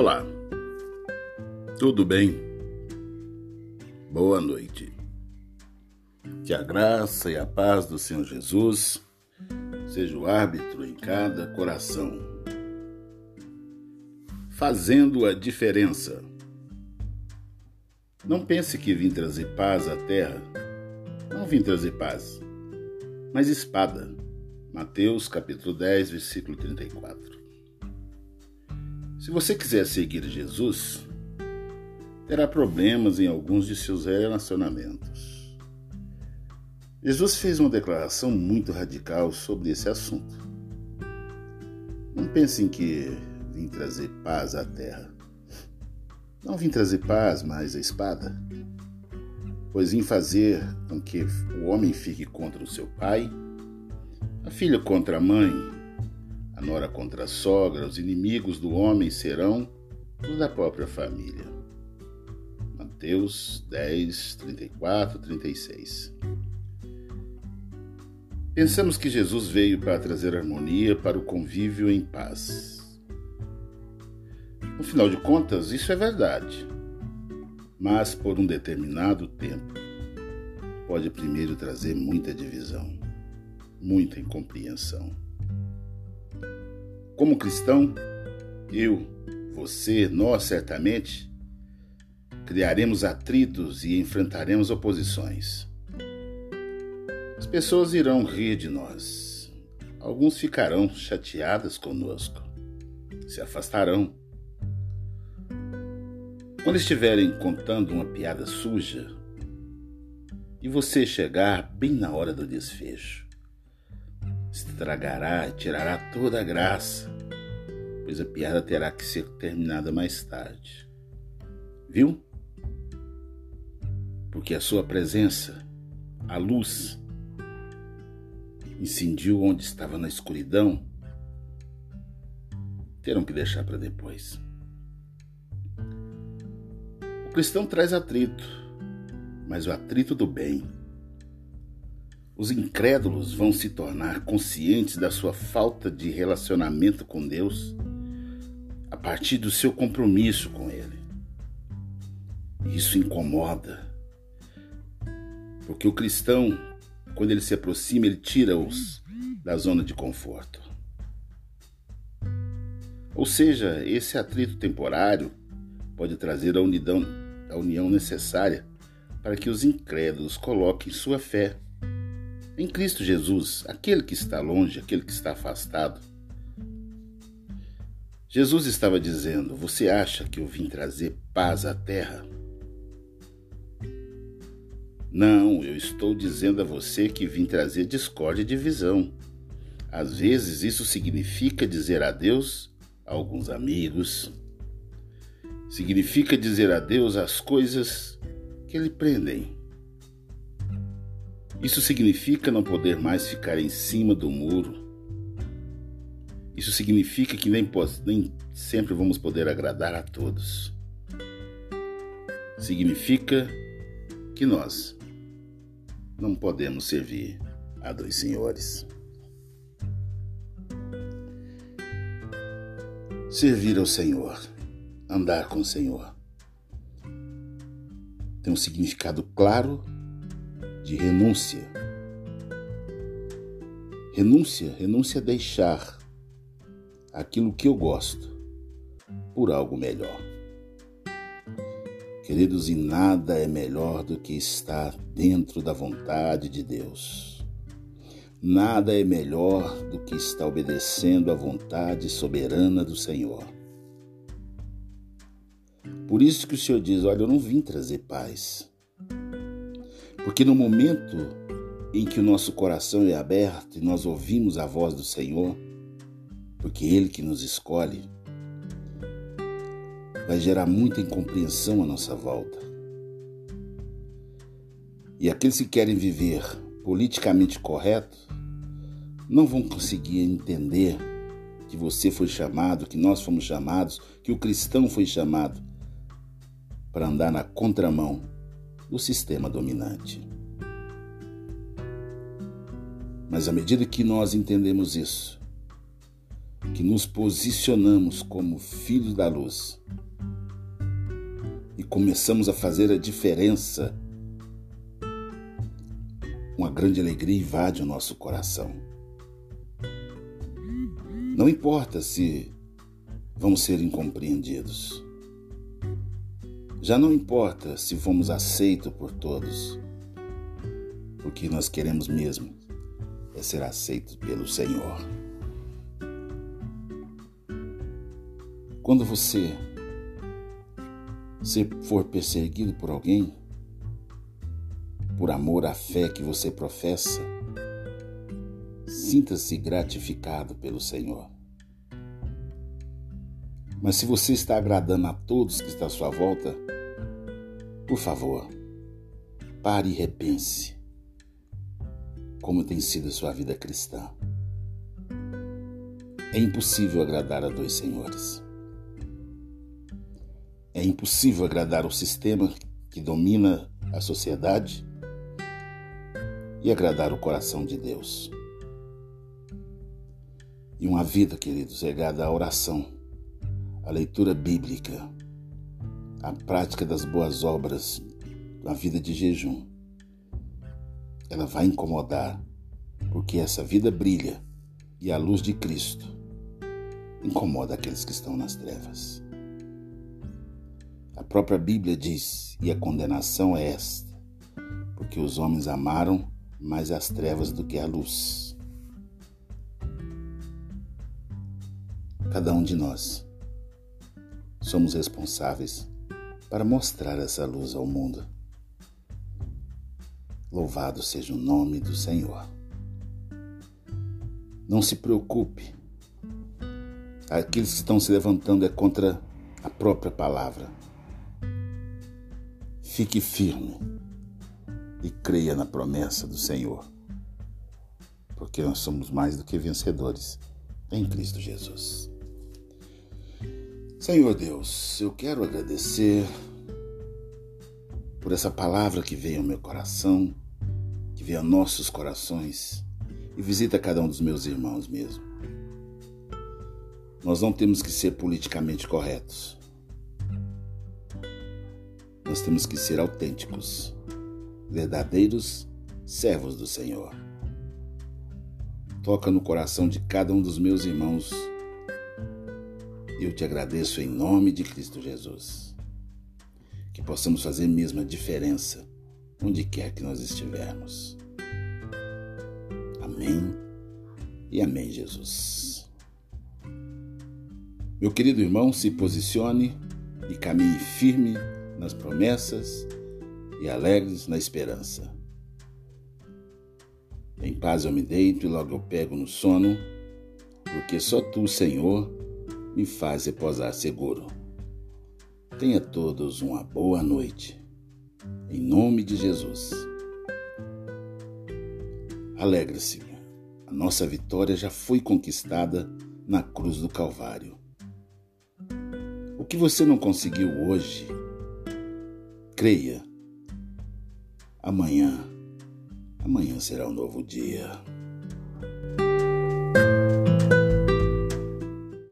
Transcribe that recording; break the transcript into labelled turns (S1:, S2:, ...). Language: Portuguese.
S1: Olá, tudo bem? Boa noite. Que a graça e a paz do Senhor Jesus seja o árbitro em cada coração, fazendo a diferença. Não pense que vim trazer paz à terra. Não vim trazer paz, mas espada. Mateus capítulo 10, versículo 34. Se você quiser seguir Jesus, terá problemas em alguns de seus relacionamentos. Jesus fez uma declaração muito radical sobre esse assunto. Não pensem que vim trazer paz à terra. Não vim trazer paz, mas a espada. Pois vim fazer com que o homem fique contra o seu pai, a filha contra a mãe, a nora contra a sogra, os inimigos do homem serão os da própria família. Mateus 10, 34, 36. Pensamos que Jesus veio para trazer harmonia para o convívio em paz. No final de contas, isso é verdade, mas por um determinado tempo pode primeiro trazer muita divisão, muita incompreensão. Como cristão, eu, você, nós certamente criaremos atritos e enfrentaremos oposições. As pessoas irão rir de nós. Alguns ficarão chateadas conosco, se afastarão. Quando estiverem contando uma piada suja e você chegar bem na hora do desfecho, estragará e tirará toda a graça, pois a piada terá que ser terminada mais tarde. Viu? Porque a sua presença, a luz, incendiu onde estava na escuridão, terão que deixar para depois. O cristão traz atrito, mas o atrito do bem os incrédulos vão se tornar conscientes da sua falta de relacionamento com Deus a partir do seu compromisso com Ele. Isso incomoda, porque o cristão, quando ele se aproxima, ele tira-os da zona de conforto. Ou seja, esse atrito temporário pode trazer a, unidão, a união necessária para que os incrédulos coloquem sua fé em Cristo Jesus, aquele que está longe, aquele que está afastado. Jesus estava dizendo: Você acha que eu vim trazer paz à terra? Não, eu estou dizendo a você que vim trazer discórdia e divisão. Às vezes isso significa dizer adeus a alguns amigos, significa dizer adeus às coisas que lhe prendem. Isso significa não poder mais ficar em cima do muro. Isso significa que nem, nem sempre vamos poder agradar a todos. Significa que nós não podemos servir a dois senhores. Servir ao Senhor, andar com o Senhor, tem um significado claro de renúncia. Renúncia, renúncia a deixar aquilo que eu gosto por algo melhor. Queridos, e nada é melhor do que estar dentro da vontade de Deus. Nada é melhor do que estar obedecendo à vontade soberana do Senhor. Por isso que o Senhor diz: Olha, eu não vim trazer paz, porque no momento em que o nosso coração é aberto e nós ouvimos a voz do Senhor, porque Ele que nos escolhe, vai gerar muita incompreensão à nossa volta. E aqueles que querem viver politicamente correto não vão conseguir entender que você foi chamado, que nós fomos chamados, que o cristão foi chamado para andar na contramão do sistema dominante. Mas à medida que nós entendemos isso, que nos posicionamos como filhos da luz e começamos a fazer a diferença, uma grande alegria invade o nosso coração. Não importa se vamos ser incompreendidos. Já não importa se fomos aceitos por todos. O que nós queremos mesmo é ser aceitos pelo Senhor. Quando você se for perseguido por alguém, por amor à fé que você professa, sinta-se gratificado pelo Senhor. Mas se você está agradando a todos que estão à sua volta, por favor, pare e repense como tem sido a sua vida cristã. É impossível agradar a dois senhores. É impossível agradar o sistema que domina a sociedade e agradar o coração de Deus. E uma vida, queridos, regada à oração, à leitura bíblica, à prática das boas obras, à vida de jejum, ela vai incomodar, porque essa vida brilha e a luz de Cristo incomoda aqueles que estão nas trevas. A própria Bíblia diz, e a condenação é esta, porque os homens amaram mais as trevas do que a luz. Cada um de nós somos responsáveis para mostrar essa luz ao mundo. Louvado seja o nome do Senhor. Não se preocupe. Aqueles que estão se levantando é contra a própria palavra. Fique firme e creia na promessa do Senhor, porque nós somos mais do que vencedores em Cristo Jesus. Senhor Deus, eu quero agradecer por essa palavra que veio ao meu coração, que veio a nossos corações e visita cada um dos meus irmãos mesmo. Nós não temos que ser politicamente corretos. Nós temos que ser autênticos, verdadeiros servos do Senhor. Toca no coração de cada um dos meus irmãos eu te agradeço em nome de Cristo Jesus. Que possamos fazer mesmo a diferença onde quer que nós estivermos. Amém e amém, Jesus. Meu querido irmão, se posicione e caminhe firme nas promessas e alegres na esperança. Em paz eu me deito e logo eu pego no sono, porque só tu, Senhor, me faz repousar seguro. Tenha todos uma boa noite. Em nome de Jesus. Alegre-se. A nossa vitória já foi conquistada na cruz do Calvário. O que você não conseguiu hoje, creia. Amanhã, amanhã será um novo dia.